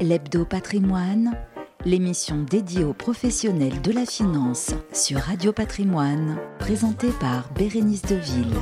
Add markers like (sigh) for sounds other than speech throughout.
L'Hebdo Patrimoine, l'émission dédiée aux professionnels de la finance sur Radio Patrimoine, présentée par Bérénice Deville.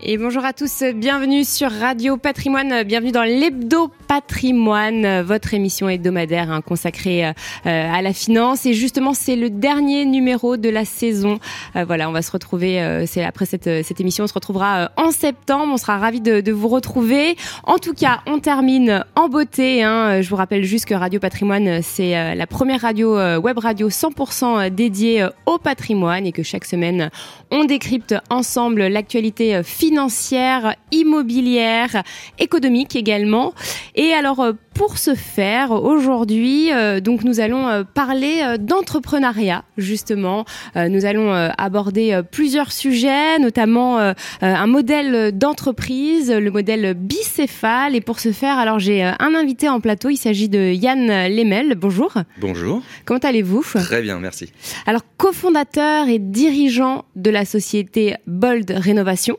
Et bonjour à tous, bienvenue sur Radio Patrimoine, bienvenue dans l'Hebdo Patrimoine, votre émission hebdomadaire hein, consacrée euh, à la finance. Et justement, c'est le dernier numéro de la saison. Euh, voilà, on va se retrouver, euh, c'est après cette, émission, on se retrouvera en septembre. On sera ravis de, vous retrouver. En tout cas, on termine en beauté. Hein. Je vous rappelle juste que Radio Patrimoine, c'est la première radio web radio 100% dédiée au patrimoine et que chaque semaine, on décrypte ensemble l'actualité financière, immobilière, économique également. Et alors, euh, pour ce faire, aujourd'hui, euh, donc nous allons euh, parler d'entrepreneuriat, justement. nous allons aborder plusieurs sujets, notamment un modèle d'entreprise, le modèle bicéphale. Et pour ce faire, alors j'ai un invité en plateau. Il s'agit de Yann Lemel. Bonjour. Bonjour. Comment allez-vous? Très bien, merci. Alors, cofondateur et dirigeant de la société Bold Rénovation.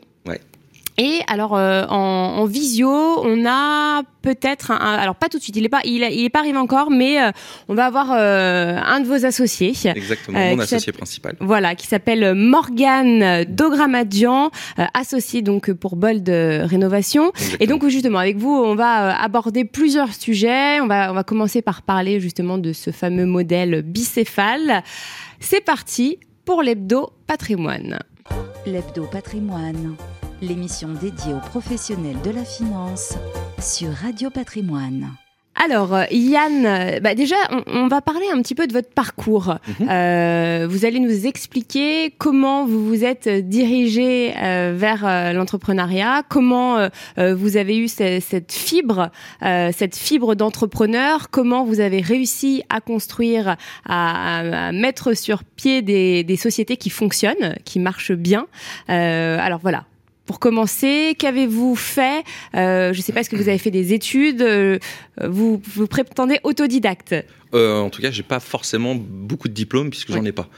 Et alors euh, en, visio, on a peut-être, alors pas tout de suite, il est pas, il, est pas arrivé encore, mais euh, on va avoir euh, un de vos associés. Exactement, mon associé principal. Voilà, qui s'appelle Morgane Dogramadian, associé donc pour Bold Rénovation. Et donc justement avec vous, on va aborder plusieurs sujets. On va on va commencer par parler justement de ce fameux modèle bicéphale. C'est parti pour l'hebdo patrimoine. L'hebdo patrimoine l'émission dédiée aux professionnels de la finance sur Radio Patrimoine. Alors, euh, Yann, euh, bah déjà, on, va parler un petit peu de votre parcours. Mhm. Euh, vous allez nous expliquer comment vous vous êtes dirigé vers l'entrepreneuriat, comment vous avez eu cette, fibre, cette fibre d'entrepreneur, comment vous avez réussi à construire, à, mettre sur pied des, des, sociétés qui fonctionnent, qui marchent bien. alors voilà, pour commencer, qu'avez-vous fait euh, Je ne sais pas, est-ce que vous avez fait des études euh, vous, vous prétendez autodidacte? Euh, en tout cas, j'ai pas forcément beaucoup de diplômes puisque j'en ai pas.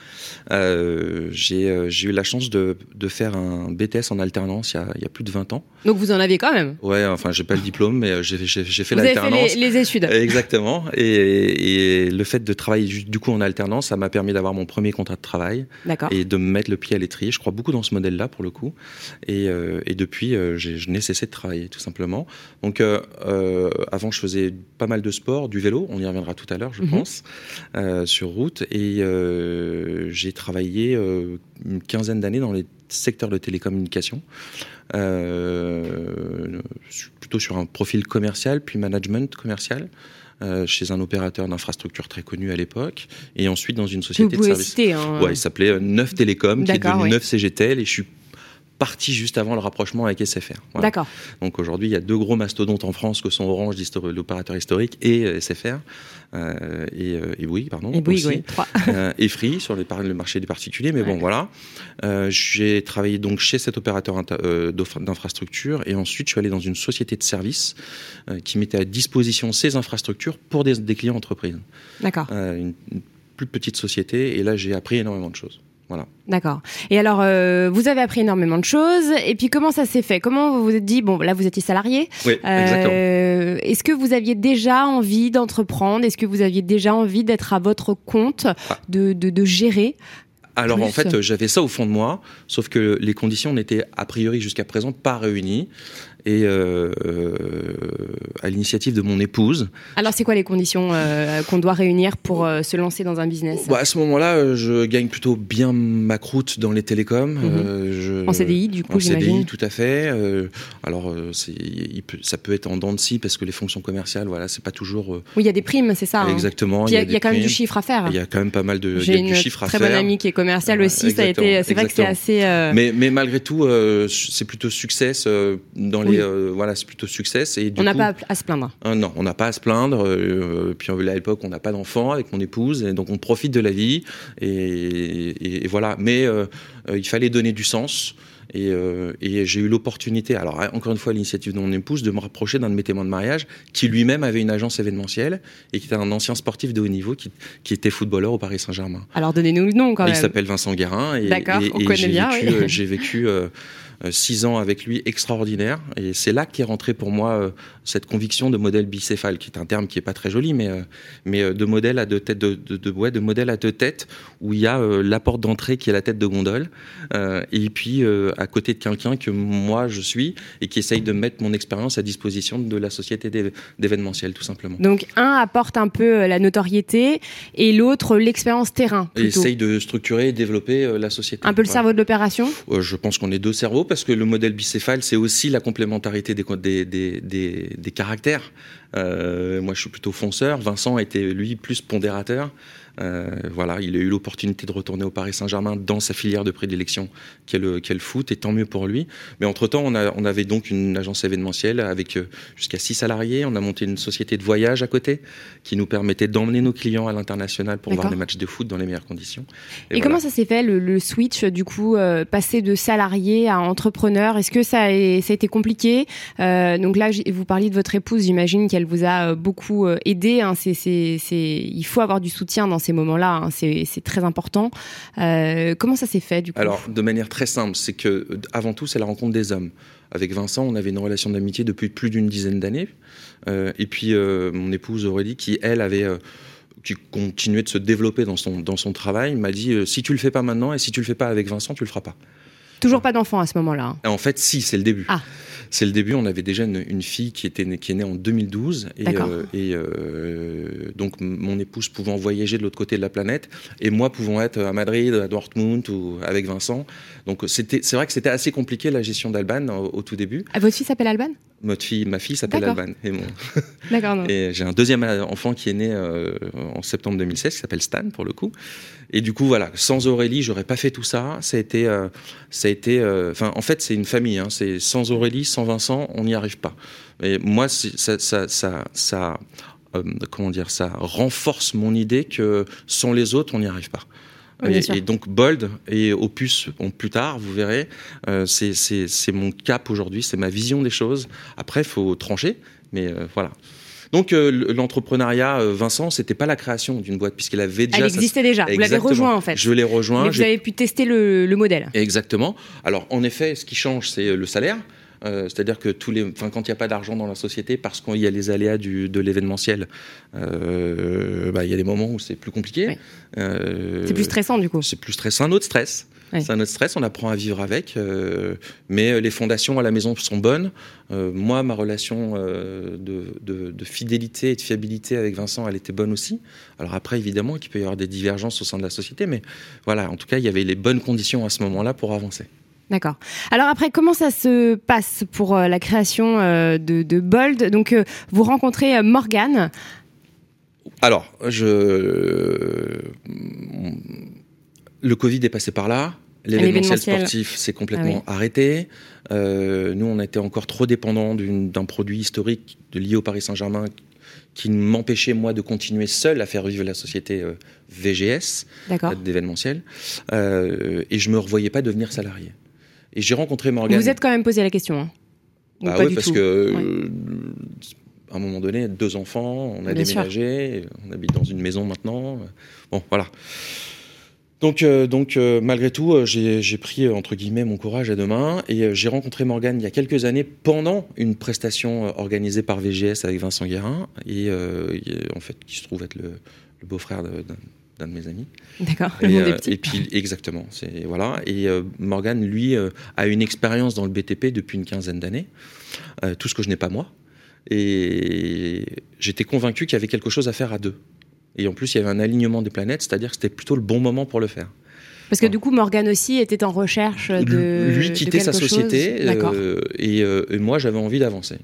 Euh, euh, j'ai eu la chance de, de, faire un BTS en alternance il y, a, il y, a, plus de 20 ans. Donc vous en aviez quand même? Ouais, enfin j'ai pas le diplôme, mais j'ai fait l'alternance. Vous avez fait les, études. (laughs) Exactement. Et, et, le fait de travailler du coup en alternance, ça m'a permis d'avoir mon premier contrat de travail et de me mettre le pied à l'étrier. Je crois beaucoup dans ce modèle-là pour le coup. Et, euh, et depuis, je n'ai cessé de travailler tout simplement. Donc avant, je faisais pas mal de sport, du vélo. On y reviendra tout à l'heure. Mhm. pense, euh, sur route. Et euh, j'ai travaillé euh, une quinzaine d'années dans les secteurs de télécommunications, plutôt sur un profil commercial, puis management commercial. chez un opérateur d'infrastructure très connu à l'époque, et ensuite dans une société de services. Hein. Ouais, il s'appelait Neuf Télécom, qui est devenu Neuf CGTL, et je suis parti juste avant le rapprochement avec SFR. D'accord. Donc aujourd'hui, il y a deux gros mastodontes en France que sont Orange, l'opérateur historique, et euh, SFR. Euh, et, euh, et, oui, pardon. Et Bouygues, oui. euh, et Free sur les, le marché des particuliers. Mais bon, voilà. J'ai travaillé donc chez cet opérateur d'infrastructure et ensuite je suis allé dans une société de services qui mettait à disposition ces infrastructures pour des, des clients entreprises. D'accord. Une, une plus petite société et là j'ai appris énormément de choses. D'accord. Et alors, euh, vous avez appris énormément de choses. Et puis, comment ça s'est fait? Comment vous vous êtes dit, bon, là, vous étiez salarié? Oui, euh, Est-ce que vous aviez déjà envie d'entreprendre? Est-ce que vous aviez déjà envie d'être à votre compte, ah. de, de, de, gérer alors en fait, j'avais ça au fond de moi, sauf que les conditions n'étaient a priori jusqu'à présent pas réunies et euh, euh, à l'initiative de mon épouse. Alors, c'est quoi les conditions euh, qu'on doit réunir pour se lancer dans un business? Bah, À ce moment-là, je gagne plutôt bien ma croûte dans les télécoms. Mhm. Je, en CDI, du coup, j'imagine En CDI, tout à fait. alors, peut, ça peut être en dents de scie parce que les fonctions commerciales, voilà, c'est pas toujours. oui, il y a des primes, c'est ça. Hein. Exactement. Il y, a, quand même du chiffre à faire. Il y a quand même pas mal de, J'ai une chiffre à faire. Très bonne amie qui est commerciale aussi. Ça a été. C'est vrai que c'est assez. Mais, mais malgré tout, c'est plutôt succès dans les euh, voilà, c'est plutôt succès. Et on n'a pas à se plaindre. Euh, non, on n'a pas à se plaindre. Euh, puis à l'époque, on n'a pas d'enfant avec mon épouse, et donc on profite de la vie. Et, voilà. Mais il fallait donner du sens. Et, et j'ai eu l'opportunité, alors encore une fois, l'initiative de mon épouse, de me rapprocher d'un de mes témoins de mariage qui lui-même avait une agence événementielle et qui était un ancien sportif de haut niveau qui, qui était footballeur au Paris Saint-Germain. Alors donnez-nous le nom quand même. Il s'appelle Vincent Guérin. D'accord, on connaît bien. J'ai vécu euh, six ans avec lui extraordinaire. Et c'est là qu'est rentré pour moi euh, cette conviction de modèle bicéphale, qui est un terme qui est pas très joli, mais, euh, mais de modèle à deux têtes, de, de, de, ouais, de modèle à deux têtes, où il y a la porte d'entrée qui est la tête de gondole, et puis à côté de quelqu'un que moi je suis et qui essaye de mettre mon expérience à disposition de la société d'événementiel, tout simplement. Donc un apporte un peu la notoriété et l'autre l'expérience terrain. Et essaye de structurer et développer la société. Un peu le cerveau de l'opération? Je pense qu'on est deux cerveaux parce que le modèle bicéphale, c'est aussi la complémentarité des, des, caractères. Euh, moi, je suis plutôt fonceur. Vincent était, lui, plus pondérateur. Euh, voilà, il a eu l'opportunité de retourner au Paris Saint-Germain dans sa filière de prédilection, qui est, le, foot, et tant mieux pour lui. Mais entre-temps, on, on, avait donc une agence événementielle avec euh, jusqu'à six salariés. On a monté une société de voyage à côté qui nous permettait d'emmener nos clients à l'international pour voir des matchs de foot dans les meilleures conditions. Et, comment ça s'est fait, le, switch, du coup, euh, passer de salarié à entrepreneur? Est-ce que ça a, ça a, été compliqué? Donc là, vous parliez de votre épouse, j'imagine qu'elle vous a beaucoup aidé. Hein. c'est, il faut avoir du soutien dans ces moments-là. Hein, c'est très important. Euh, comment ça s'est fait du coup? Alors, de manière très simple, c'est que avant tout, c'est la rencontre des hommes. Avec Vincent, on avait une relation d'amitié depuis plus d'une dizaine d'années. Euh, et puis, euh, mon épouse Aurélie, qui elle avait qui continuait de se développer dans son, dans son travail, m'a dit si tu le fais pas maintenant et si tu le fais pas avec Vincent, tu le feras pas. Toujours pas d'enfant à ce moment-là. En fait, si, c'est le début. Ah c'est le début. On avait déjà une, fille qui, était qui est née en 2012. Et, euh, et euh, donc, mon épouse pouvant voyager de l'autre côté de la planète et moi pouvant être à Madrid, à Dortmund ou avec Vincent. Donc, c'est vrai que c'était assez compliqué la gestion d'Alban au, tout début. Ah, votre fille s'appelle Alban? Fille, ma fille s'appelle Alban. Et, (laughs) D'accord. (laughs) et j'ai un deuxième enfant qui est né euh, en septembre 2016, qui s'appelle Stan pour le coup. Et du coup, voilà, sans Aurélie, j'aurais pas fait tout ça. Ça a été, ça a été, enfin, en fait, c'est une famille. Hein. C'est sans Aurélie, sans Vincent, on n'y arrive pas. Et moi, ça, ça, ça, ça euh, comment dire, ça renforce mon idée que sans les autres, on n'y arrive pas. Et, donc Bold et Opus plus tard, vous verrez, euh, c'est mon cap aujourd'hui, c'est ma vision des choses. Après, il faut trancher, mais euh, voilà. Donc l'entrepreneuriat, Vincent, c'était pas la création d'une boîte puisqu'il avait déjà. Elle existait déjà. Vous l'avez rejoint en fait. Je l'ai rejoint. Mais vous avez pu tester le, le, modèle. Exactement. Alors en effet, ce qui change, c'est le salaire. Euh, c'est-à-dire que tous les, quand il n'y a pas d'argent dans la société, parce qu'il y a les aléas du, de l'événementiel, euh, bah, il y a des moments où c'est plus compliqué. Euh, c'est plus stressant du coup. C'est plus stressant, un autre stress. C'est un autre stress, on apprend à vivre avec, mais les fondations à la maison sont bonnes. moi, ma relation de, de, fidélité et de fiabilité avec Vincent, elle était bonne aussi. Alors après, évidemment, qu'il peut y avoir des divergences au sein de la société, mais voilà, en tout cas, il y avait les bonnes conditions à ce moment-là pour avancer. D'accord. Alors après, comment ça se passe pour euh, la création euh, de, Bold? Donc, euh, vous rencontrez Morgane. Alors, je... le Covid est passé par là. L'événementiel sportif s'est complètement ah arrêté. nous, on était encore trop dépendants d'un produit historique lié au Paris Saint-Germain qui m'empêchait moi de continuer seul à faire vivre la société VGS d'événementiel. et je me revoyais pas devenir salarié. Et j'ai rencontré Morgane. Vous, êtes quand même posé la question. Hein bah oui, parce que euh, à un moment donné, deux enfants, on a déménagé, on habite dans une maison maintenant. Bon, voilà. Donc, euh, donc euh, malgré tout, j'ai pris entre guillemets mon courage à deux mains et j'ai rencontré Morgane il y a quelques années pendant une prestation organisée par VGS avec Vincent Guérin et en fait qui se trouve être le, le beau-frère d'un d'un de mes amis. D'accord. Et, euh, et, puis exactement, c'est voilà. Et euh, Morgan, lui, euh, a une expérience dans le BTP depuis une quinzaine d'années, tout ce que je n'ai pas moi. Et j'étais convaincu qu'il y avait quelque chose à faire à deux. Et en plus, il y avait un alignement des planètes, c'est-à-dire que c'était plutôt le bon moment pour le faire. Parce que du coup, Morgan aussi était en recherche de. Lui quittait sa société et, et, moi j'avais envie d'avancer.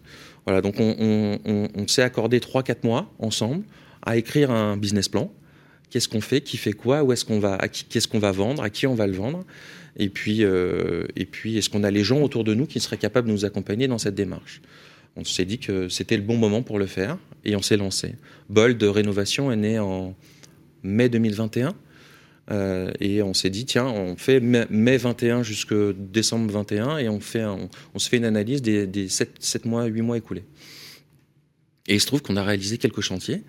Voilà, donc on, on, on s'est accordé 3-4 mois ensemble à écrire un business plan Qu'est-ce qu'on fait Qui fait quoi Où est-ce qu'on va Qu'est-ce qu'on va vendre À qui on va le vendre Et puis, euh, et puis est-ce qu'on a les gens autour de nous qui seraient capables de nous accompagner dans cette démarche? On s'est dit que c'était le bon moment pour le faire et on s'est lancé. Bol de rénovation est né en mai 2021. et on s'est dit, tiens, on fait mai 21 jusqu'à décembre 21 et on, fait se fait une analyse des, des 7, mois, 8 mois écoulés. Et il se trouve qu'on a réalisé quelques chantiers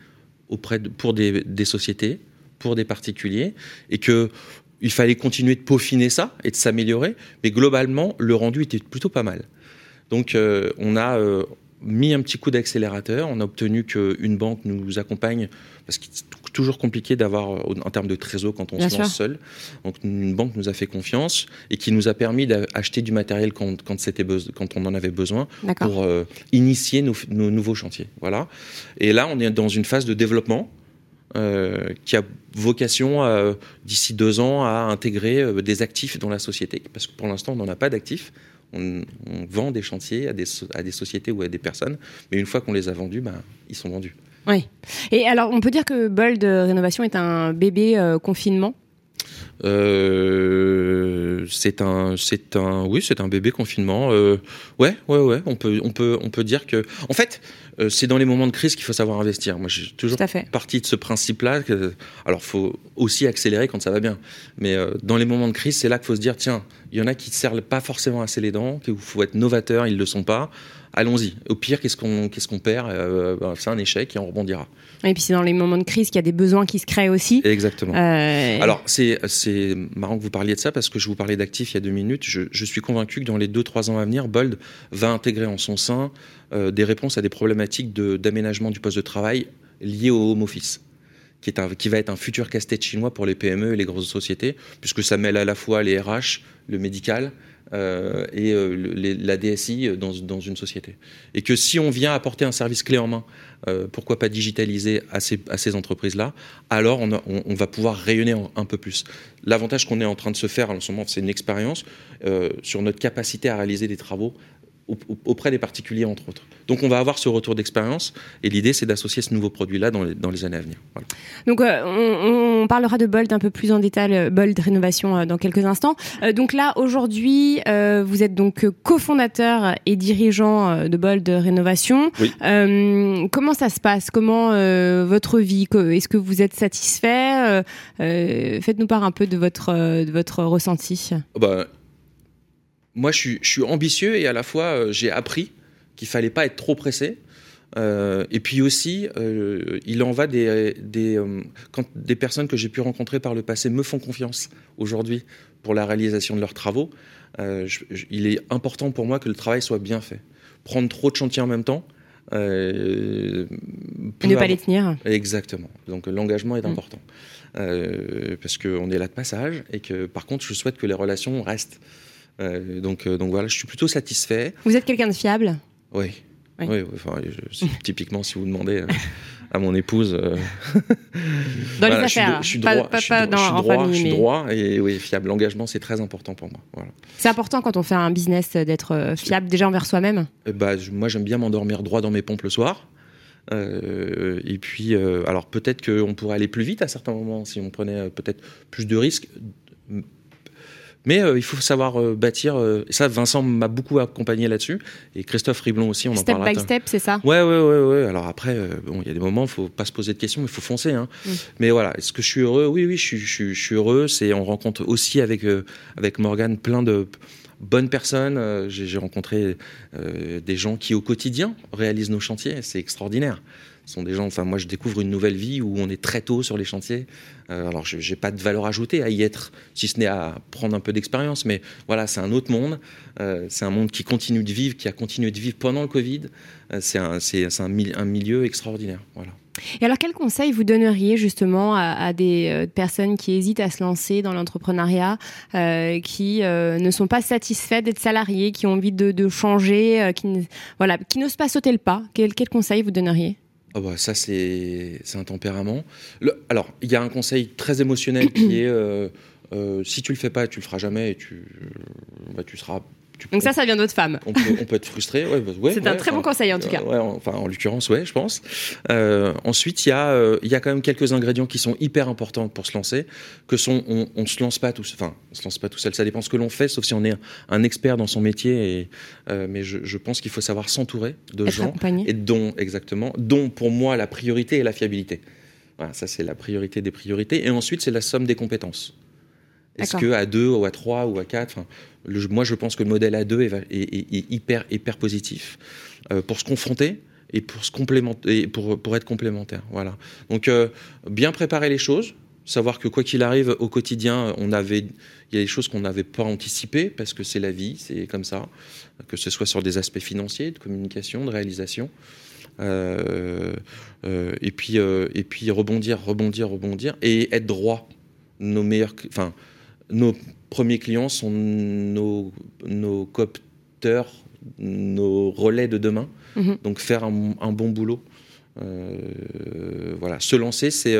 auprès de, pour des, sociétés, pour des particuliers, et que il fallait continuer de peaufiner ça et de s'améliorer, mais globalement, le rendu était plutôt pas mal. Donc, euh, on a euh, mis un petit coup d'accélérateur, on a obtenu qu'une banque nous accompagne, parce qu'il est toujours compliqué d'avoir, euh, en termes de trésor, quand on se lance seul. Donc, une banque nous a fait confiance et qui nous a permis d'acheter du matériel quand, quand, quand on en avait besoin pour initier nos, nos nouveaux chantiers. Voilà. Et là, on est dans une phase de développement euh, qui a vocation d'ici deux ans à intégrer euh, des actifs dans la société. Parce que pour l'instant, on n'en a pas d'actifs. On, vend des chantiers à des, à des, sociétés ou à des personnes, mais une fois qu'on les a vendus, ben, ils sont vendus. Oui. Et alors, on peut dire que Bold Rénovation est un bébé euh, confinement? Euh, c'est un, c'est un, oui, c'est un bébé confinement. Euh, ouais, ouais, ouais. On peut, on peut, on peut dire que, en fait, euh, c'est dans les moments de crise qu'il faut savoir investir. Moi, j'ai toujours parti de ce principe-là. Alors, faut aussi accélérer quand ça va bien, mais euh, dans les moments de crise, c'est là qu'il faut se dire, tiens, il y en a qui ne serrent pas forcément assez les dents, qu'il faut être novateur, ils le sont pas allons-y. Au pire, qu'est-ce qu'on qu'est-ce qu'on perd? Euh, ben, C'est un échec et on rebondira. Et puis c'est dans les moments de crise qu'il y a des besoins qui se créent aussi. Exactement. Euh, Alors c'est marrant que vous parliez de ça parce que je vous parlais d'actifs il y a deux minutes. Je, suis convaincu que dans les deux trois ans à venir, Bold va intégrer en son sein euh, des réponses à des problématiques d'aménagement du poste de travail liées au home office. Qui, est un, qui va être un futur casse-tête chinois pour les PME et les grosses sociétés, puisque ça mêle à la fois les RH, le médical, euh, et euh, la DSI dans, dans, une société. Et que si on vient apporter un service clé en main, euh, pourquoi pas digitaliser à ces, entreprises-là, alors on, on, va pouvoir rayonner un peu plus. L'avantage qu'on est en train de se faire en ce moment, c'est une expérience sur notre capacité à réaliser des travaux auprès des particuliers, entre autres. Donc on va avoir ce retour d'expérience et l'idée c'est d'associer ce nouveau produit-là dans les, dans les, années à venir. Donc euh, on, parlera de Bold un peu plus en détail, euh, Bold Rénovation euh, dans quelques instants. donc là aujourd'hui vous êtes donc cofondateur et dirigeant de Bold Rénovation. Oui. comment ça se passe? Comment votre vie? Est-ce que vous êtes satisfait? Faites-nous part un peu de votre, de votre ressenti. Bah, moi, je suis, ambitieux et à la fois, euh, j'ai appris qu'il fallait pas être trop pressé. Euh, et puis aussi, euh, il en va des, des, quand des personnes que j'ai pu rencontrer par le passé me font confiance aujourd'hui pour la réalisation de leurs travaux. il est important pour moi que le travail soit bien fait. Prendre trop de chantiers en même temps. ne pas les tenir. Exactement. Donc l'engagement est mm. important. parce qu'on est là de passage et que par contre, je souhaite que les relations restent. Euh, donc, euh, donc voilà, je suis plutôt satisfait. Vous êtes quelqu'un de fiable? Oui. Oui, (laughs) typiquement, si vous demandez à mon épouse. Euh, (laughs) dans les affaires, je suis, droit, pas, je suis droit, et oui, fiable. L'engagement, c'est très important pour moi. Voilà. C'est important quand on fait un business d'être fiable déjà envers soi-même? Bah, Moi, j'aime bien m'endormir droit dans mes pompes le soir. et puis, alors peut-être qu'on pourrait aller plus vite à certains moments si on prenait peut-être plus de risques. Mais euh, il faut savoir euh, bâtir. Euh, ça, Vincent m'a beaucoup accompagné là-dessus. Et Christophe Riblon aussi, on step en parlera. Step by step, c'est ça? Ouais, ouais, ouais, ouais. Alors après, bon, il y a des moments, il faut pas se poser de questions, il faut foncer. Hein. Mm. Mais voilà, est-ce que je suis heureux? Oui, oui, je, je, je suis heureux. C'est, on rencontre aussi avec, avec Morgane plein de bonnes personnes. J'ai rencontré des gens qui, au quotidien, réalisent nos chantiers. C'est extraordinaire. Sont des gens, enfin, moi, je découvre une nouvelle vie où on est très tôt sur les chantiers. Euh, alors, je n'ai pas de valeur ajoutée à y être, si ce n'est à prendre un peu d'expérience, mais voilà, c'est un autre monde. Euh, c'est un monde qui continue de vivre, qui a continué de vivre pendant le Covid. Euh, c'est un, milieu extraordinaire. Voilà. Et alors, quel conseil vous donneriez justement à, des personnes qui hésitent à se lancer dans l'entrepreneuriat, qui ne sont pas satisfaits d'être salariés, qui ont envie de, changer, qui, voilà, qui n'osent pas sauter le pas? Quel conseil vous donneriez? Oh bah ça, c'est un tempérament. alors, il y a un conseil très émotionnel qui est euh, euh, si tu le fais pas, tu le feras jamais et tu, bah, tu seras donc ça, ça vient de votre femme. On peut, on peut être frustré. Ouais, c'est un très bon conseil en tout cas. Euh, enfin, en l'occurrence, ouais, je pense. Euh, ensuite, il y a, euh, y a quand même quelques ingrédients qui sont hyper importants pour se lancer. Que sont, on, on se lance pas tout, enfin, on se lance pas tout seul. Ça dépend ce que l'on fait, sauf si on est un, expert dans son métier. Et, mais je, je pense qu'il faut savoir s'entourer de gens et dont exactement, dont pour moi la priorité est la fiabilité. Voilà, ça c'est la priorité des priorités. Et ensuite, c'est la somme des compétences. Est-ce que à 2 ou à 3 ou à 4 Moi, je pense que le modèle A2 est, hyper, hyper positif euh, pour se confronter et pour, se complémenter, pour, pour être complémentaire. Voilà. Donc, euh, bien préparer les choses, savoir que quoi qu'il arrive au quotidien, on avait, il y a des choses qu'on n'avait pas anticipées parce que c'est la vie, c'est comme ça, que ce soit sur des aspects financiers, de communication, de réalisation. Euh, et, puis, et puis rebondir, rebondir, rebondir et être droit. Nos meilleurs, enfin, nos premiers clients sont nos, nos copteurs, nos relais de demain. Mhm. Donc faire un, bon boulot. voilà, se lancer, c'est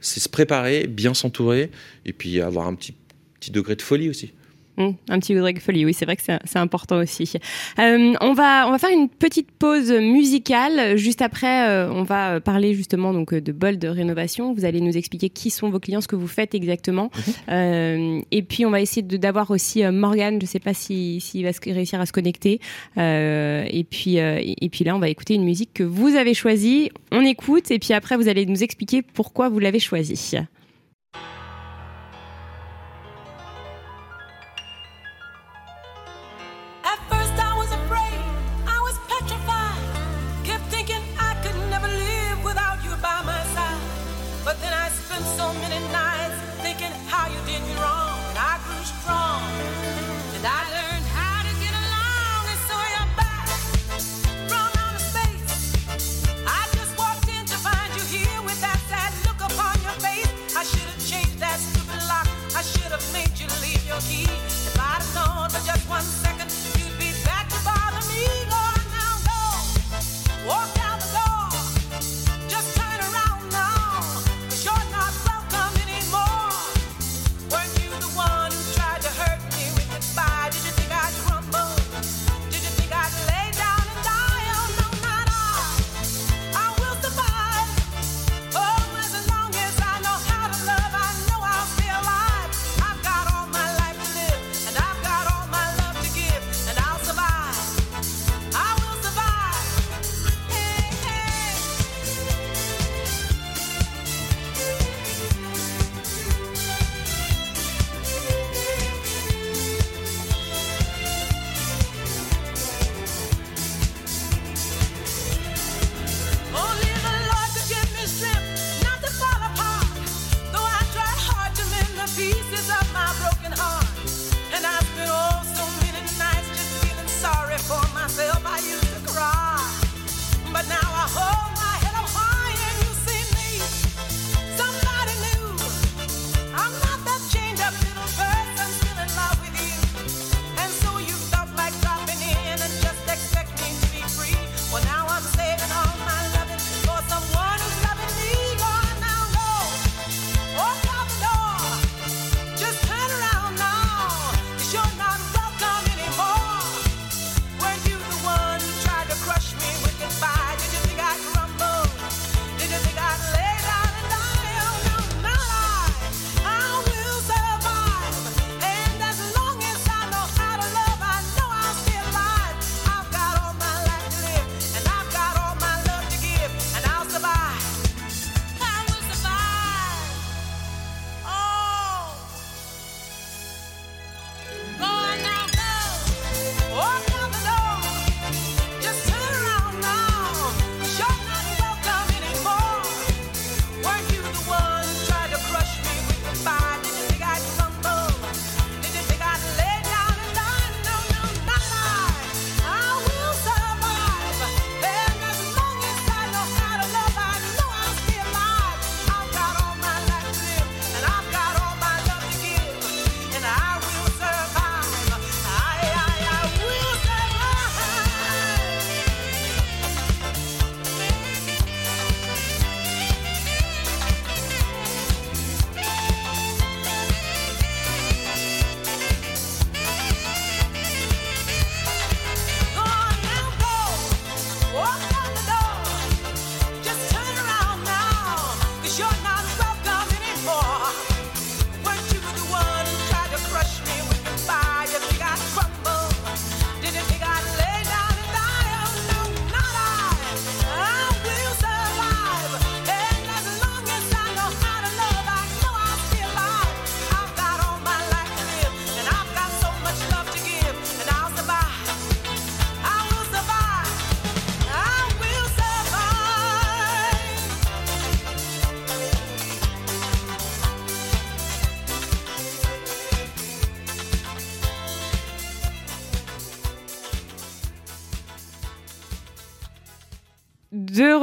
se préparer, bien s'entourer, et puis avoir un petit, petit degré de folie aussi. Mmh, un petit de folie, oui, c'est vrai que c'est important aussi. Euh, on va on va faire une petite pause musicale. Juste après, euh, on va parler justement donc de bol de rénovation. Vous allez nous expliquer qui sont vos clients, ce que vous faites exactement. Mhm. Euh, et puis on va essayer d'avoir aussi Morgan. Je ne sais pas s'il va réussir à se connecter. et puis et puis là, on va écouter une musique que vous avez choisie. On écoute et puis après vous allez nous expliquer pourquoi vous l'avez choisie.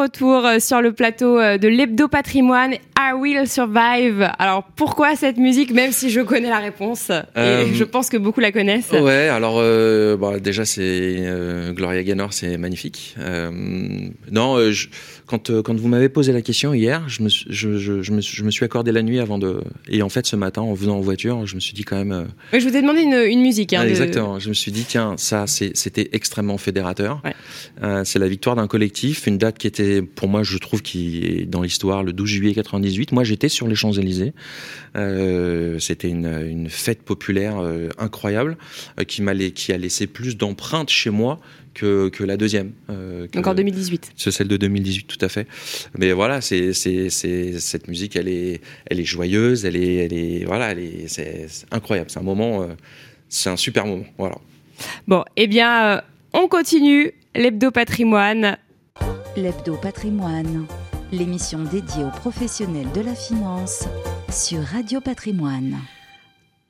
Retour sur le plateau de l'Hebdo Patrimoine. I Will Survive. Alors pourquoi cette musique, même si je connais la réponse et je pense que beaucoup la connaissent? Ouais, alors bah, déjà c'est Gloria Gaynor, c'est magnifique. non, je quand, euh, quand vous m'avez posé la question hier, je me, je, me, je me suis accordé la nuit avant de. Et en fait, ce matin, en venant en voiture, je me suis dit quand même. Euh, je vous ai demandé une, une musique. Hein, Exactement. Je me suis dit, tiens, ça, c'était extrêmement fédérateur. Ouais. Euh, c'est la victoire d'un collectif, une date qui était, pour moi, je trouve, qui est dans l'histoire, le 12 juillet 98. Moi, j'étais sur les Champs-Élysées. Euh, c'était une, une, fête populaire euh, incroyable qui, m'a qui a laissé plus d'empreintes chez moi que, que la deuxième. Euh, Donc en 2018. C'est celle de 2018, tout à fait. Mais voilà, c'est, cette musique, elle est, elle est joyeuse, elle est, elle est, voilà, elle est, c'est, incroyable. C'est un moment, euh, c'est un super moment. Voilà. Bon, eh bien, euh, on continue l'hebdo patrimoine. L'hebdo patrimoine, l'émission dédiée aux professionnels de la finance sur Radio Patrimoine.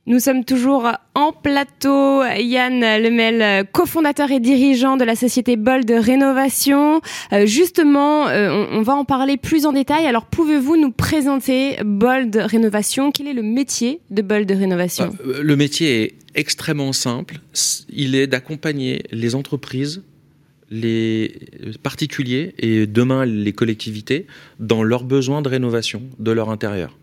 Nous sommes toujours en plateau. Yann Lemel, cofondateur et dirigeant de la société Bold Rénovation. Euh, justement, euh, on, va en parler plus en détail. Alors, pouvez-vous nous présenter Bold Rénovation? Quel est le métier de Bold Rénovation? Euh, Le métier est extrêmement simple. Il est d'accompagner les entreprises les particuliers et demain les collectivités dans leurs besoins de rénovation de leur intérieur.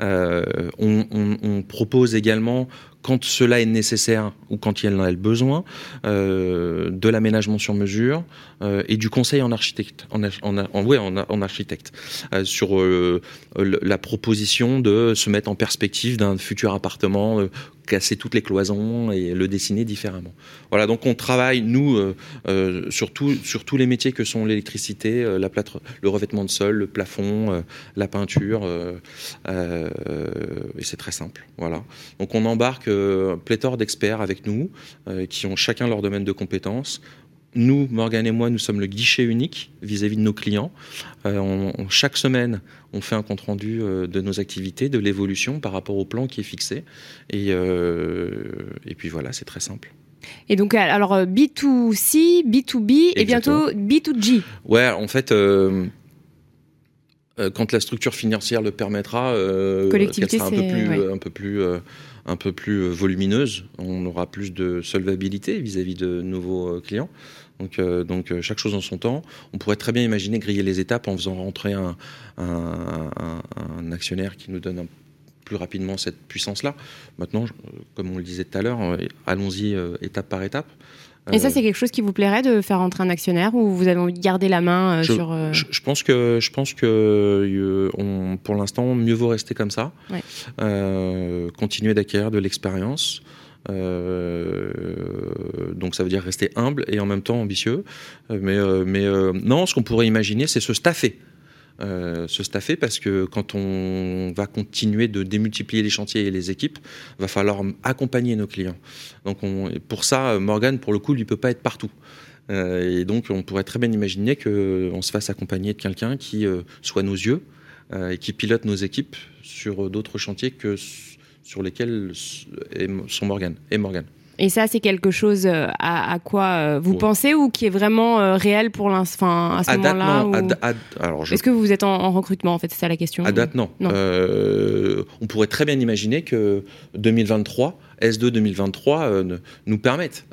Euh, on, propose également quand cela est nécessaire ou quand il y en a besoin, euh, de l'aménagement sur mesure euh, et du conseil en architecte, en, architecte, sur la proposition de se mettre en perspective d'un futur appartement, casser toutes les cloisons et le dessiner différemment. Voilà, donc on travaille nous euh, sur, tout, sur tous les métiers que sont l'électricité, la plâtre, le revêtement de sol, le plafond, la peinture, et c'est très simple. Voilà, donc on embarque euh, pléthore d'experts avec nous euh, qui ont chacun leur domaine de compétences. Nous, Morgane et moi, nous sommes le guichet unique vis-à-vis de nos clients. Euh, chaque semaine, on fait un compte-rendu de nos activités, de l'évolution par rapport au plan qui est fixé. Et, et puis voilà, c'est très simple. Et donc, alors B2C, B2B et bientôt B2G. Ouais, en fait, quand la structure financière le permettra, Collectivité, sera un peu plus, un peu plus un peu plus euh, volumineuse. On aura plus de solvabilité vis-à-vis de nouveaux euh, clients. Donc, euh, donc chaque chose en son temps. On pourrait très bien imaginer griller les étapes en faisant rentrer un, un, actionnaire qui nous donne plus rapidement cette puissance-là. Maintenant, comme on le disait tout à l'heure, allons-y étape par étape. Et ça, c'est quelque chose qui vous plairait de faire rentrer un actionnaire ou vous avez envie de garder la main je, sur. Je, pense que, je pense que on, pour l'instant, mieux vaut rester comme ça. Ouais. Euh, continuer d'acquérir de l'expérience. Euh, donc ça veut dire rester humble et en même temps ambitieux. Mais, mais non, ce qu'on pourrait imaginer, c'est se staffer. Euh, se staffer parce que quand on va continuer de démultiplier les chantiers et les équipes, va falloir accompagner nos clients. Donc on, pour ça, Morgan, pour le coup, lui peut pas être partout. Euh, et donc on pourrait très bien imaginer qu'on se fasse accompagner de quelqu'un qui euh, soit nos yeux euh, et qui pilote nos équipes sur d'autres chantiers que sur lesquels sont Morgan et Morgan. Et ça, c'est quelque chose euh, à, à quoi euh, vous pensez ou qui est vraiment euh, réel pour l'instant, à ce moment-là ou... Est-ce que vous êtes en, en recrutement, en fait C'est ça la question À date, non. non. Euh, on pourrait très bien imaginer que 2023, S2 2023, nous permette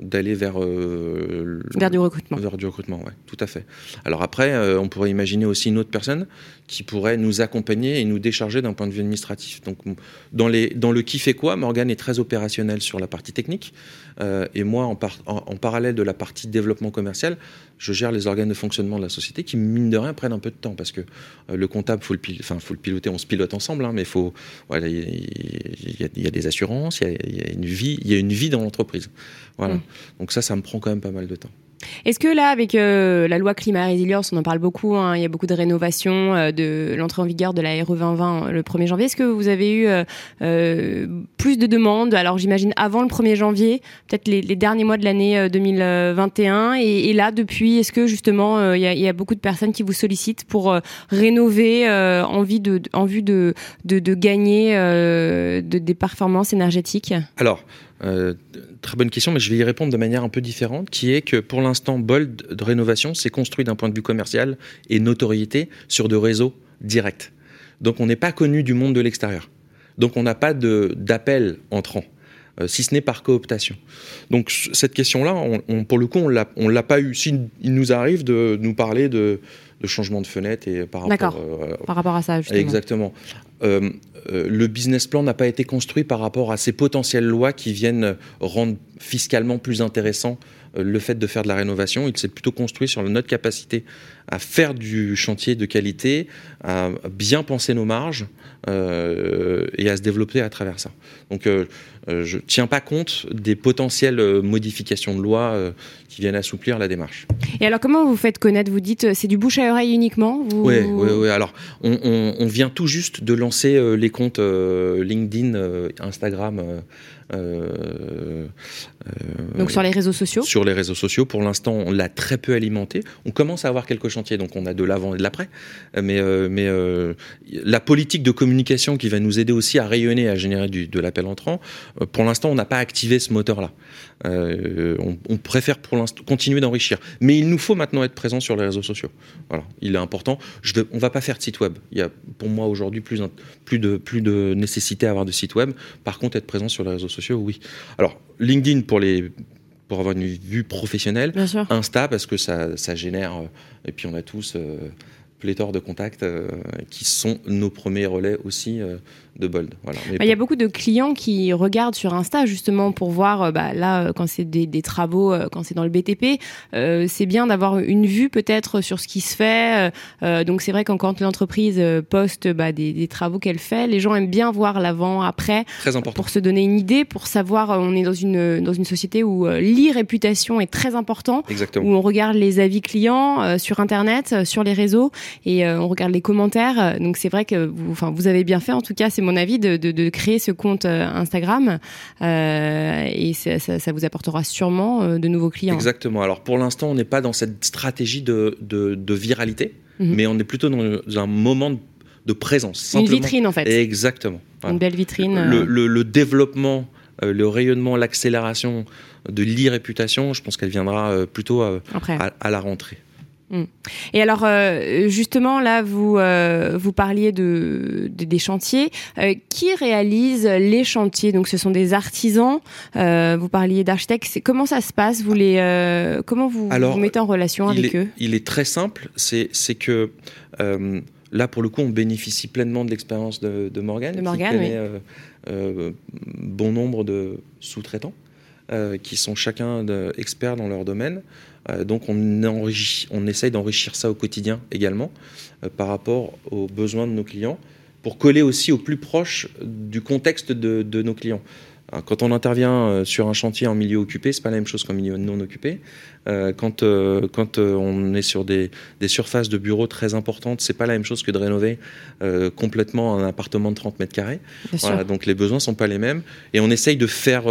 d'aller vers euh, vers du recrutement. Vers du recrutement, ouais, tout à fait. Alors après, euh, on pourrait imaginer aussi une autre personne qui pourrait nous accompagner et nous décharger d'un point de vue administratif. Donc dans les dans le qui fait quoi, Morgan est très opérationnel sur la partie technique et moi en, par, en, en, parallèle de la partie développement commercial, je gère les organes de fonctionnement de la société qui mine de rien prennent un peu de temps parce que euh, le comptable faut le faut le piloter, on se pilote ensemble, hein, mais faut voilà il y, y, y, a des assurances, il y, y a, une vie, il y a une vie dans l'entreprise. Voilà. Mmh. Donc ça, ça me prend quand même pas mal de temps. Est-ce que là, avec euh, la loi climat résilience, on en parle beaucoup, hein, il y a beaucoup de rénovations, euh, de l'entrée en vigueur de la RE 2020 le 1er janvier. Est-ce que vous avez eu euh, euh plus de demandes? Alors j'imagine avant le 1er janvier, peut-être les, derniers mois de l'année 2021. Et, là, depuis, est-ce que justement, il y, a beaucoup de personnes qui vous sollicitent pour rénover en, vue de, gagner de, des performances énergétiques? Alors, très bonne question, mais je vais y répondre de manière un peu différente, qui est que pour l'instant, Bold de rénovation s'est construit d'un point de vue commercial et notoriété sur de réseaux directs. Donc on n'est pas connu du monde de l'extérieur. Donc on n'a pas d'appel entrant. Euh, si ce n'est par cooptation. Donc cette question-là, on, pour le coup, on ne l'a pas eu. S'il nous arrive de nous parler de, changement de fenêtre et par rapport, euh, par rapport à ça, justement. Exactement. Euh, le business plan n'a pas été construit par rapport à ces potentielles lois qui viennent rendre fiscalement plus intéressant le fait de faire de la rénovation. Il s'est plutôt construit sur notre capacité à faire du chantier de qualité, à bien penser nos marges et à se développer à travers ça. Donc euh, je ne tiens pas compte des potentielles euh, modifications de loi euh, qui viennent assouplir la démarche. Et alors, comment vous faites connaître? Vous dites c'est du bouche à oreille uniquement? Oui, oui, oui. Alors, on, vient tout juste de lancer les comptes LinkedIn, Instagram. Donc sur les réseaux sociaux Sur les réseaux sociaux, pour l'instant, on l'a très peu alimenté. On commence à avoir quelques chantiers, donc on a de l'avant et de l'après. Mais, mais la politique de communication qui va nous aider aussi à rayonner, à générer du, de l'appel entrant, euh, pour l'instant, on n'a pas activé ce moteur-là. Euh, on, préfère pour l'instant continuer d'enrichir. Mais il nous faut maintenant être présent sur les réseaux sociaux. Voilà, il est important. Je on ne va pas faire de site web. Il y a pour moi aujourd'hui plus, plus, de, plus de nécessité à avoir de site web. Par contre, être présent sur les réseaux sociaux, oui. Alors, LinkedIn pour les pour avoir une vue professionnelle, Insta parce que ça, ça génère, euh, et puis on a tous pléthore de contacts qui sont nos premiers relais aussi de Bold. Voilà. Bah, il y a beaucoup de clients qui regardent sur Insta justement pour voir, euh, bah, là, euh, quand c'est des, travaux, euh, quand c'est dans le BTP, c'est bien d'avoir une vue peut-être sur ce qui se fait. donc c'est vrai qu'en quand l'entreprise poste bah, des, travaux qu'elle fait, les gens aiment bien voir l'avant, après, très important. pour se donner une idée, pour savoir, on est dans une, dans une société où l'e-réputation est très important, Exactement. où on regarde les avis clients sur Internet, sur les réseaux, et on regarde les commentaires. Donc c'est vrai que vous, enfin, vous avez bien fait, en tout cas, c'est mon avis, de, créer ce compte euh, Instagram. Euh, et ça, vous apportera sûrement euh, de nouveaux clients. Exactement. Alors pour l'instant, on n'est pas dans cette stratégie de, viralité, mhm. mais on est plutôt dans un moment de présence. Une vitrine en fait. Exactement. Une belle vitrine. Le, développement, le rayonnement, l'accélération de l'e-réputation, je pense qu'elle viendra plutôt à la rentrée. Mm. Et alors, euh, justement, là, vous, euh, vous parliez de, des chantiers. Euh, qui réalise les chantiers? Donc, ce sont des artisans. vous parliez d'architectes. Comment ça se passe? Vous les, comment vous, vous mettez en relation avec eux? Il est très simple. C'est que là, pour le coup, on bénéficie pleinement de l'expérience de, de Morgane, de Morgane qui connaît bon nombre de sous-traitants qui sont chacun experts dans leur domaine. Euh, donc on, on essaye d'enrichir ça au quotidien également euh, par rapport aux besoins de nos clients pour coller aussi au plus proche du contexte de nos clients. Quand on intervient euh, sur un chantier en milieu occupé, c'est pas la même chose qu'en milieu non occupé. Euh, quand euh, quand on est sur des, des, surfaces de bureaux très importantes, c'est pas la même chose que de rénover complètement un appartement de 30 mètres carrés. Voilà, donc les besoins sont pas les mêmes et on essaye de faire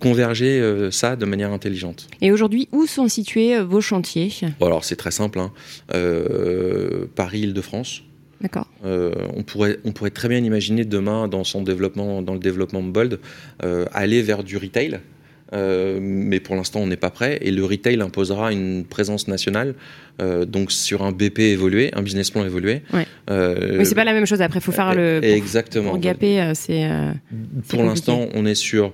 converger ça de manière intelligente. Et aujourd'hui, où sont situés vos chantiers? Alors c'est très simple. Hein. Paris, Île-de-France. D'accord. Euh, on, pourrait, on pourrait très bien imaginer demain, dans, son développement, dans le développement de Bold, euh, aller vers du retail. Euh, mais pour l'instant, on n'est pas prêt. Et le retail imposera une présence nationale, donc sur un BP évolué, un business plan évolué. Ouais. mais c'est pas la même chose. Après, il faut faire le. Pour, exactement. Pour gaper, c'est. pour l'instant, on est sur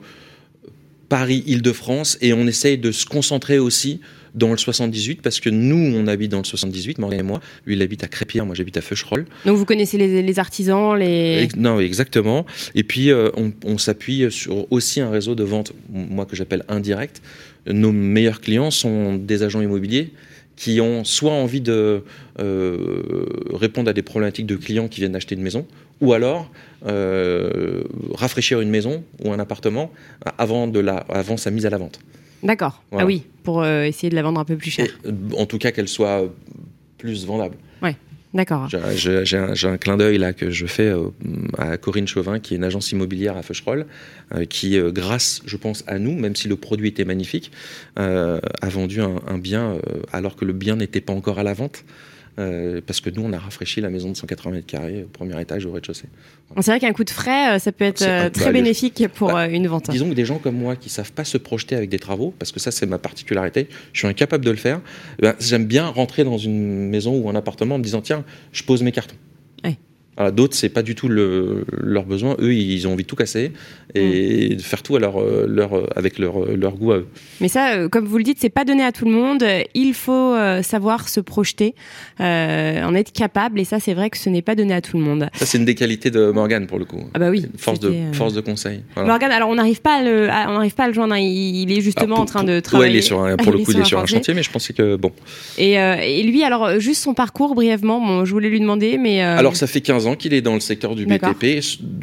Paris-Île-de-France et on essaye de se concentrer aussi dans le 78 parce que nous, on habite dans le 78, Morgan et moi. Lui, il habite à Crépierre, moi j'habite à Feucherolles. Donc vous connaissez les, artisans, les... Non, exactement. Et puis euh, on, s'appuie sur aussi un réseau de vente, moi que j'appelle indirect. Nos meilleurs clients sont des agents immobiliers qui ont soit envie de euh, répondre à des problématiques de clients qui viennent d'acheter une maison, ou alors euh, rafraîchir une maison ou un appartement avant, de la, avant sa mise à la vente. D'accord. Ah oui, pour euh, essayer de la vendre un peu plus cher. Euh, en tout cas, qu'elle soit plus vendable. Ouais. D'accord. J'ai un, clin d'œil là que je fais euh, à Corinne Chauvin, qui est une agence immobilière à Feucherolles, qui, grâce, je pense, à nous, même si le produit était magnifique, a vendu un, bien alors que le bien n'était pas encore à la vente. Euh, parce que nous, on a rafraîchi la maison de 180 mètres carrés au premier étage au rez-de-chaussée. C'est vrai qu'un coup de frais, ça peut être très bénéfique pour bah, une vente. Disons que des gens comme moi qui savent pas se projeter avec des travaux, parce que ça c'est ma particularité, je suis incapable de le faire. Ben, j'aime bien rentrer dans une maison ou un appartement en me disant tiens, je pose mes cartons. D'autres, c'est pas du tout le, leur besoin. Eux, ils ont envie de tout casser et mm. de faire tout à leur, leur, avec leur, leur goût à eux. Mais ça, euh, comme vous le dites, c'est pas donné à tout le monde. Il faut euh, savoir se projeter, euh, en être capable. Et ça, c'est vrai que ce n'est pas donné à tout le monde. Ça, c'est une des qualités de Morgane pour le coup. Ah bah oui. Force de, force de conseil. Morgane, alors on n'arrive pas à le, on pas à le joindre. Hein. Il, est justement en train de travailler. Ouais, il est sur (laughs) pour le coup, il est sur un chantier, mais je pensais que bon. Et, et lui, alors juste son parcours brièvement. Bon, je voulais lui demander, mais. Alors, ça fait 15 ans qu'il est dans le secteur du BTP,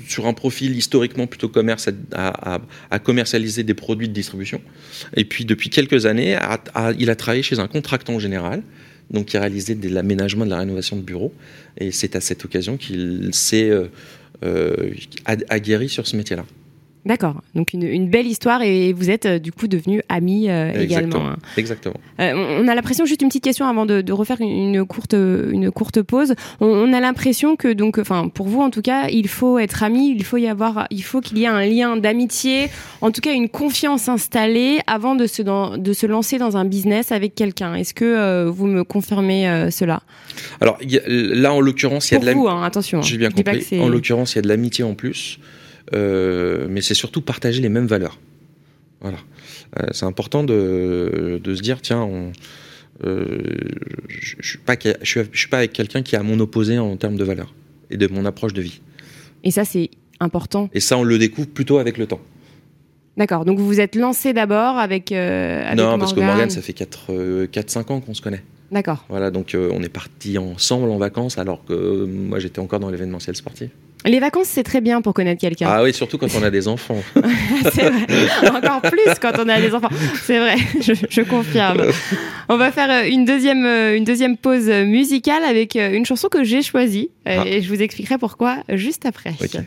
sur un profil historiquement plutôt commerce à, à, commercialiser des produits de distribution. Et puis depuis quelques années, il a travaillé chez un contractant général, donc qui a réalisé de l'aménagement de la rénovation de bureaux. Et c'est à cette occasion qu'il s'est euh, euh, aguerri sur ce métier-là. D'accord. Donc une, belle histoire et vous êtes euh, du coup devenus amis euh, également. Hein. Exactement. Euh, on a l'impression, juste une petite question avant de, refaire une, courte une courte pause. On, a l'impression que donc, enfin pour vous en tout cas, il faut être amis, il faut y avoir, il faut qu'il y ait un lien d'amitié, en tout cas une confiance installée avant de se de se lancer dans un business avec quelqu'un. Est-ce que vous me confirmez cela? Alors là en l'occurrence, il y a de l'amitié. Hein, attention. J'ai bien compris. En l'occurrence, il y a de l'amitié en plus. Euh, mais c'est surtout partager les mêmes valeurs. Voilà. Euh, c'est important de, de, se dire, tiens, on, euh, je ne suis, pas, je suis pas avec quelqu'un qui est à mon opposé en termes de valeurs et de mon approche de vie. Et ça, c'est important. Et ça, on le découvre plutôt avec le temps. D'accord, donc vous vous êtes lancé d'abord avec, avec, Non, parce que Morgane, ça fait 4-5 ans qu'on se connaît. D'accord. Voilà, donc on est partis ensemble en vacances alors que moi j'étais encore dans l'événementiel sportif. Les vacances, c'est très bien pour connaître quelqu'un. Ah oui, surtout quand on a des enfants. (laughs) c'est vrai. Encore plus quand on a des enfants. C'est vrai, je, confirme. On va faire euh, une deuxième, euh, une deuxième pause musicale avec euh, une chanson que j'ai choisie. Ah. Et je vous expliquerai pourquoi juste après. sing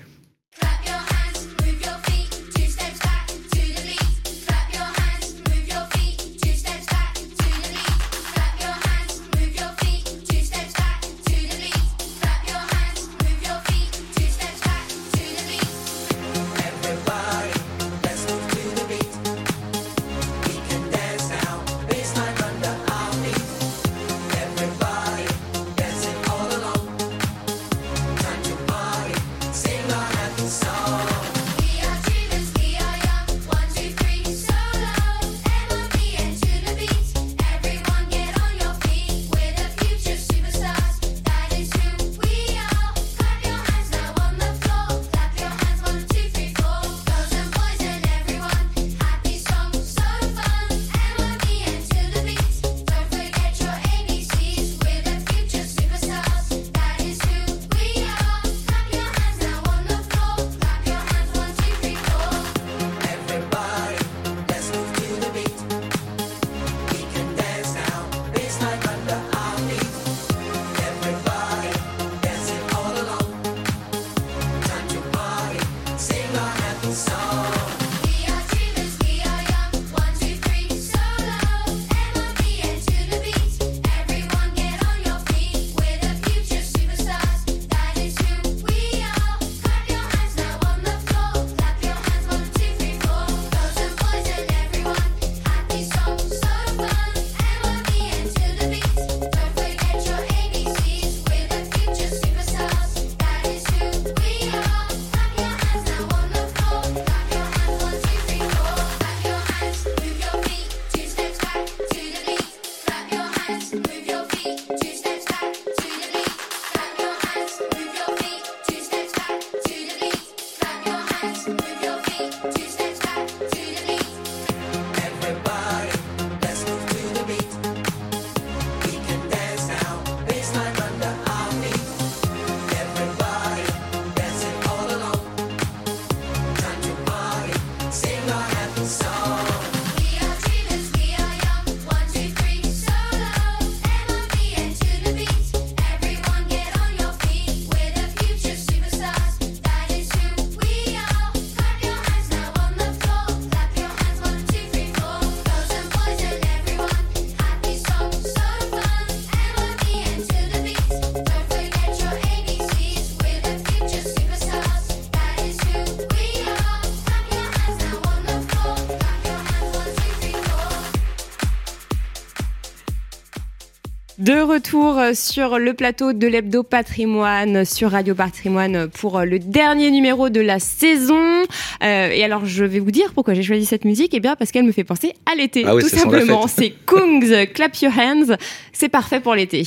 De retour sur le plateau de l'Hebdo Patrimoine sur Radio Patrimoine pour le dernier numéro de la saison. Euh, et alors, je vais vous dire pourquoi j'ai choisi cette musique. Eh bien, parce qu'elle me fait penser à l'été, ah tout simplement. C'est Kungs, (laughs) Clap Your Hands. C'est parfait pour l'été.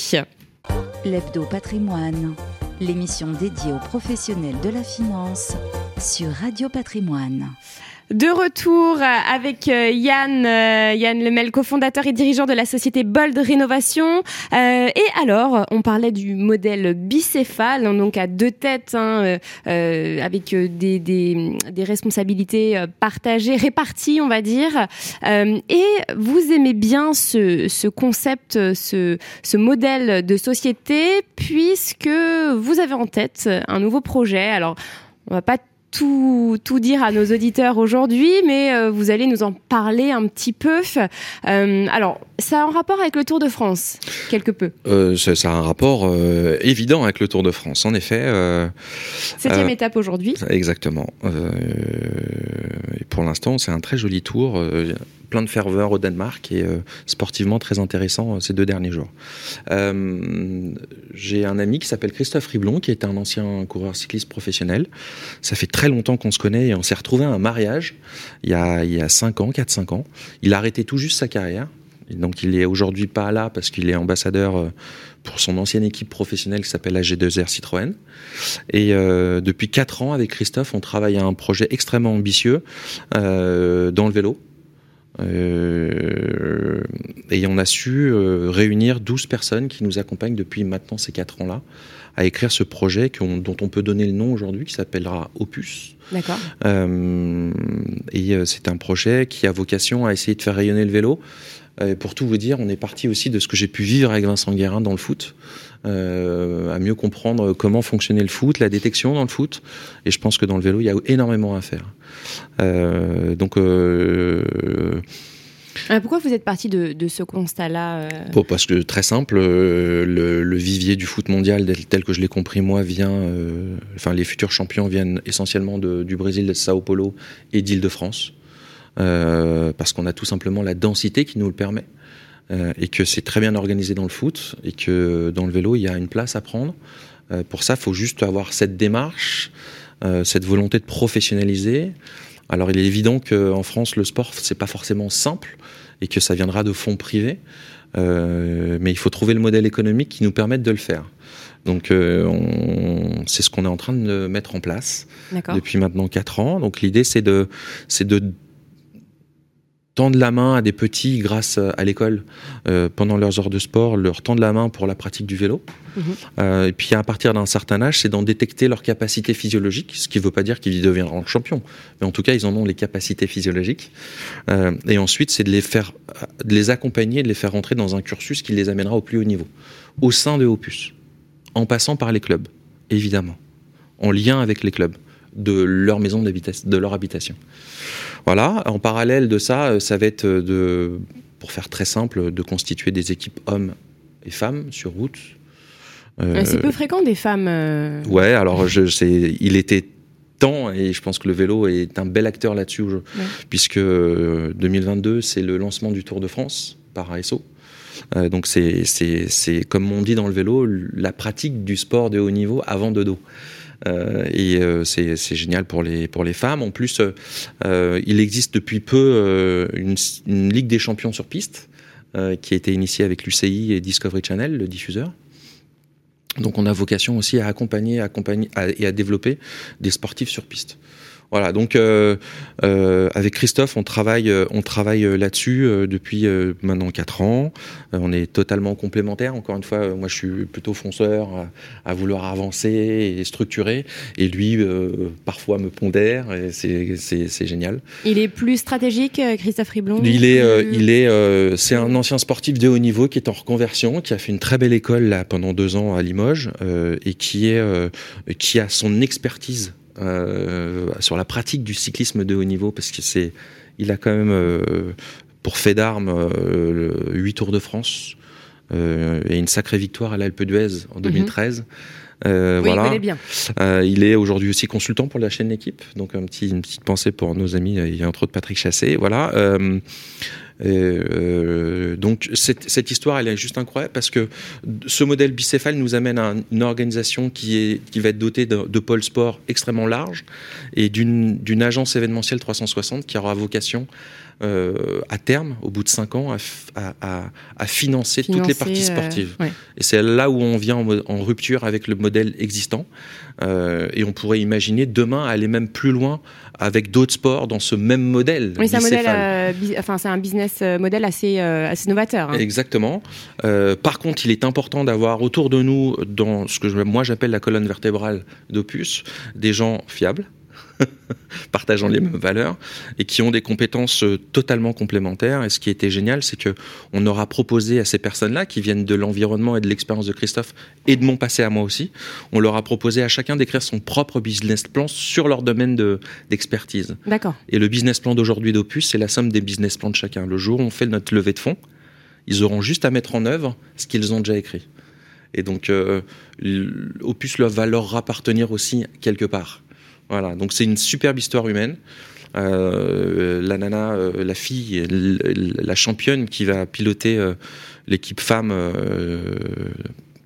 L'Hebdo Patrimoine, l'émission dédiée aux professionnels de la finance sur Radio Patrimoine. De retour avec euh, Yann, euh, Yann Lemel, cofondateur et dirigeant de la société Bold Rénovation. Euh, et alors, on parlait du modèle bicéphale, hein, donc à deux têtes, hein, avec des, responsabilités partagées, réparties, on va dire. et vous aimez bien ce, ce concept, ce, ce modèle de société, puisque vous avez en tête un nouveau projet. Alors, on va pas tout, tout dire à nos auditeurs aujourd'hui, mais euh, vous allez nous en parler un petit peu. Euh, alors, ça a un rapport avec le Tour de France, quelque peu. Euh, ça, a un rapport évident avec le Tour de France, en effet. Septième étape aujourd'hui. Exactement. et pour l'instant, c'est un très joli tour plein de ferveur au Danemark et euh, sportivement très intéressant euh, ces deux derniers jours. Euh, j'ai un ami qui s'appelle Christophe Riblon, qui est un ancien coureur cycliste professionnel. Ça fait très longtemps qu'on se connaît et on s'est retrouvé à un mariage il y a, il y a 5 ans, 4-5 ans. Il a arrêté tout juste sa carrière. donc il est aujourd'hui pas là parce qu'il est ambassadeur pour son ancienne équipe professionnelle qui s'appelle la G2R Citroën. Et depuis 4 ans, avec Christophe, on travaille à un projet extrêmement ambitieux dans le vélo. Euh, et on a su euh, réunir 12 personnes qui nous accompagnent depuis maintenant ces 4 ans-là à écrire ce projet dont on peut donner le nom aujourd'hui, qui s'appellera Opus. D'accord. Euh, et c'est un projet qui a vocation à essayer de faire rayonner le vélo. pour tout vous dire, on est parti aussi de ce que j'ai pu vivre avec Vincent Guérin dans le foot. À mieux comprendre comment fonctionnait le foot, la détection dans le foot. Et je pense que dans le vélo, il y a énormément à faire. Euh, donc euh, pourquoi vous êtes parti de, ce constat-là euh Parce que très simple, le, vivier du foot mondial tel que je l'ai compris moi vient, enfin les futurs champions viennent essentiellement du Brésil, de Sao Paulo et d'Île-de-France, parce qu'on a tout simplement la densité qui nous le permet, et que c'est très bien organisé dans le foot, et que dans le vélo il y a une place à prendre. pour ça, il faut juste avoir cette démarche, euh, cette volonté de professionnaliser. Alors il est évident qu'en France, le sport, c'est pas forcément simple et que ça viendra de fonds privés. Euh, mais il faut trouver le modèle économique qui nous permette de le faire. Donc euh, c'est ce qu'on est en train de mettre en place depuis maintenant 4 ans. Donc l'idée c'est de, c'est de tendre la main à des petits grâce à l'école euh, pendant leurs heures de sport, leur tendre la main pour la pratique du vélo. Mhm. Euh, et puis à partir d'un certain âge, c'est d'en détecter leurs capacités physiologiques, ce qui ne veut pas dire qu'ils deviendront champions, mais en tout cas ils en ont les capacités physiologiques. Euh, et ensuite, c'est de les faire, de les accompagner, de les faire rentrer dans un cursus qui les amènera au plus haut niveau, au sein de Opus, en passant par les clubs, évidemment, en lien avec les clubs de leur maison d'habitation, de leur habitation. Voilà. En parallèle de ça, euh, ça va être de, pour faire très simple, de constituer des équipes hommes et femmes sur route. Euh, c'est peu fréquent des femmes. Euh, ouais, alors je, il était temps et je pense que le vélo est un bel acteur là-dessus, puisque 2022 c'est le lancement du Tour de France par ASO. donc c'est comme on dit dans le vélo, la pratique du sport de haut niveau avant de dos. Euh, et euh, c'est génial pour les, pour les femmes. En plus, euh, il existe depuis peu une, une, Ligue des champions sur piste qui a été initiée avec l'UCI et Discovery Channel, le diffuseur. Donc on a vocation aussi à accompagner, accompagner et à développer des sportifs sur piste. Voilà, donc euh, euh, avec Christophe, on travaille, euh, on travaille là-dessus depuis maintenant 4 ans. on est totalement complémentaires. Encore une fois, moi je suis plutôt fonceur à, vouloir avancer et structurer, et lui parfois me pondère. Et c'est génial. Il est plus stratégique, Christophe Riblon. Il est, il est, c'est un ancien sportif de haut niveau qui est en reconversion, qui a fait une très belle école là pendant deux ans à Limoges et qui est, qui a son expertise euh, sur la pratique du cyclisme de haut niveau parce que c'est, il a quand même euh, pour fait d'armes 8 euh, Tours de France et une sacrée victoire à l'Alpe d'Huez en 2013. Mhm. voilà. il, bien. il est aujourd'hui aussi consultant pour la chaîne L'équipe, donc un petit, une petite pensée pour nos amis, il y a entre autres Patrick Chassé, voilà. Euh, donc cette, histoire, elle est juste incroyable parce que ce modèle bicéphale nous amène à une organisation qui va être dotée de, de pôles sport extrêmement larges et d'une agence événementielle 360 qui aura vocation euh, à terme, au bout de cinq ans, à, financer, toutes les parties euh, sportives. Et c'est là où on vient en, rupture avec le modèle existant. Euh, et on pourrait imaginer demain aller même plus loin avec d'autres sports dans ce même modèle. Oui, c'est un, modèle, enfin, c'est un business model assez, assez novateur. Hein. Exactement. par contre, il est important d'avoir autour de nous, dans ce que moi j'appelle la colonne vertébrale d'Opus, des gens fiables (laughs) partageant les mêmes valeurs et qui ont des compétences euh, totalement complémentaires. Et ce qui était génial, c'est que on aura proposé à ces personnes-là qui viennent de l'environnement et de l'expérience de Christophe et de mon passé à moi aussi, on leur a proposé à chacun d'écrire son propre business plan sur leur domaine d'expertise. D'accord. Et le business plan d'aujourd'hui d'Opus, c'est la somme des business plans de chacun. Le jour où on fait notre levée de fonds, ils auront juste à mettre en œuvre ce qu'ils ont déjà écrit. Et donc, euh, Opus va leur appartenir aussi quelque part. Voilà, donc c'est une superbe histoire humaine. Euh, la nana, euh, la fille, la championne qui va piloter euh, l'équipe femme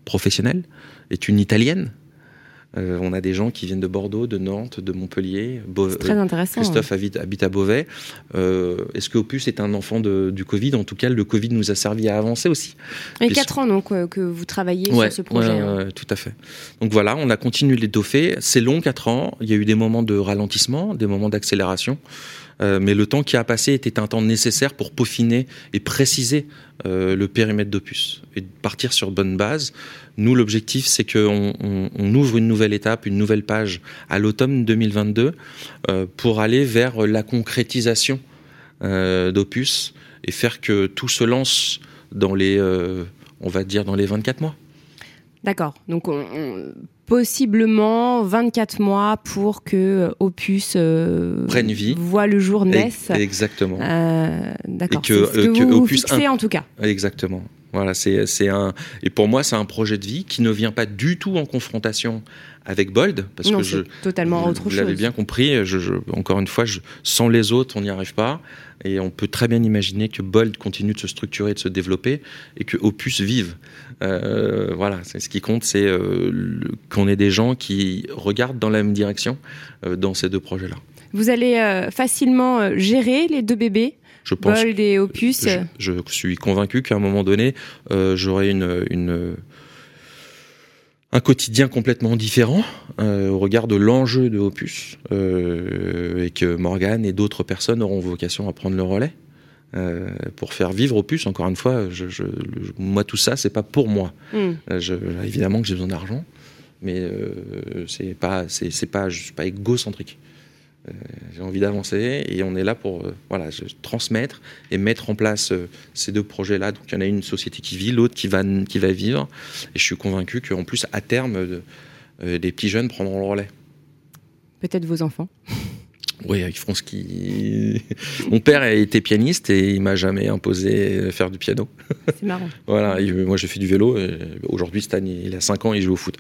professionnelle est une italienne euh, on a des gens qui viennent de Bordeaux, de Nantes, de Montpellier. très intéressant. Christophe habite, à Beauvais. Euh, est-ce que Opus est un enfant du Covid? En tout cas, le Covid nous a servi à avancer aussi. Et quatre ans donc que vous travaillez sur ce projet. Hein. tout à fait. Donc voilà, on a continué l'étoffer. C'est long, quatre ans. Il y a eu des moments de ralentissement, des moments d'accélération. Euh, mais le temps qui a passé était un temps nécessaire pour peaufiner et préciser euh, le périmètre d'Opus et partir sur bonne base. Nous, l'objectif, c'est qu'on on, ouvre une nouvelle étape, une nouvelle page à l'automne 2022 euh, pour aller vers la concrétisation d'Opus et faire que tout se lance dans les, on va dire, dans les 24 mois. D'accord. Donc, on, possiblement 24 mois pour que euh, Opus euh, prenne vie, voit le jour naisse. Exactement. Euh, D'accord. Que, ce que, vous Opus fixez en tout cas. Exactement. Voilà, c'est un et pour moi c'est un projet de vie qui ne vient pas du tout en confrontation avec Bold parce que je totalement autre chose. Vous l'avez bien compris. Je, encore une fois, je, sans les autres, on n'y arrive pas. Et on peut très bien imaginer que Bold continue de se structurer, de se développer, et que Opus vive. Euh, voilà, c'est ce qui compte, c'est euh, qu'on ait des gens qui regardent dans la même direction euh, dans ces deux projets-là. Vous allez facilement gérer les deux bébés je pense, Bold et Opus. Je, suis convaincu qu'à un moment donné, j'aurai une, une un quotidien complètement différent euh, au regard de l'enjeu de Opus euh, et que Morgane et d'autres personnes auront vocation à prendre le relais euh, pour faire vivre Opus. Encore une fois, je, je, moi tout ça c'est pas pour moi. Je, évidemment que j'ai besoin d'argent, mais c'est pas c'est pas je suis pas égocentrique. Euh, j'ai envie d'avancer et on est là pour euh, voilà, transmettre et mettre en place euh, ces deux projets-là. Donc il y en a une société qui vit, l'autre qui va, qui va vivre. Et je suis convaincu qu'en plus, à terme, des petits jeunes prendront le relais. Peut-être vos enfants (laughs) oui, ils feront ce qui. (laughs) Mon père a été pianiste et il m'a jamais imposé faire du piano. C'est marrant. (laughs) voilà, moi j'ai fait du vélo. Aujourd'hui, Stan, il a 5 ans, il joue au foot.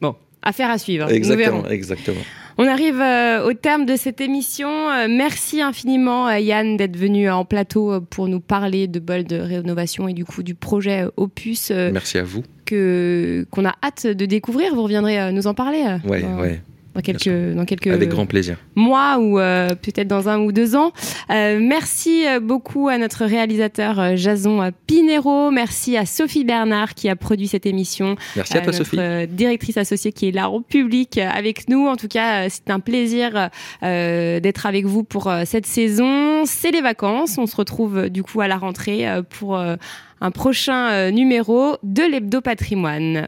Bon, affaire à suivre. Exactement, exactement. On arrive euh, au terme de cette émission. Euh, merci infiniment euh, Yann d'être venu en plateau pour nous parler de bol de rénovation et du coup du projet Opus. merci à vous. Que qu'on a hâte de découvrir. Vous reviendrez nous en parler. Ouais, ouais dans quelques, dans quelques Avec grand plaisir. mois ou euh, peut-être dans un ou deux ans. Euh, merci euh, beaucoup à notre réalisateur Jason Pinero. Merci à Sophie Bernard qui a produit cette émission. Merci à toi, notre Sophie. directrice associée qui est là en public avec nous. En tout cas, c'est un plaisir d'être avec vous pour cette saison. C'est les vacances. On se retrouve du coup à la rentrée pour un prochain numéro de l'Hebdo Patrimoine.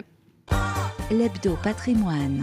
L'Hebdo Patrimoine,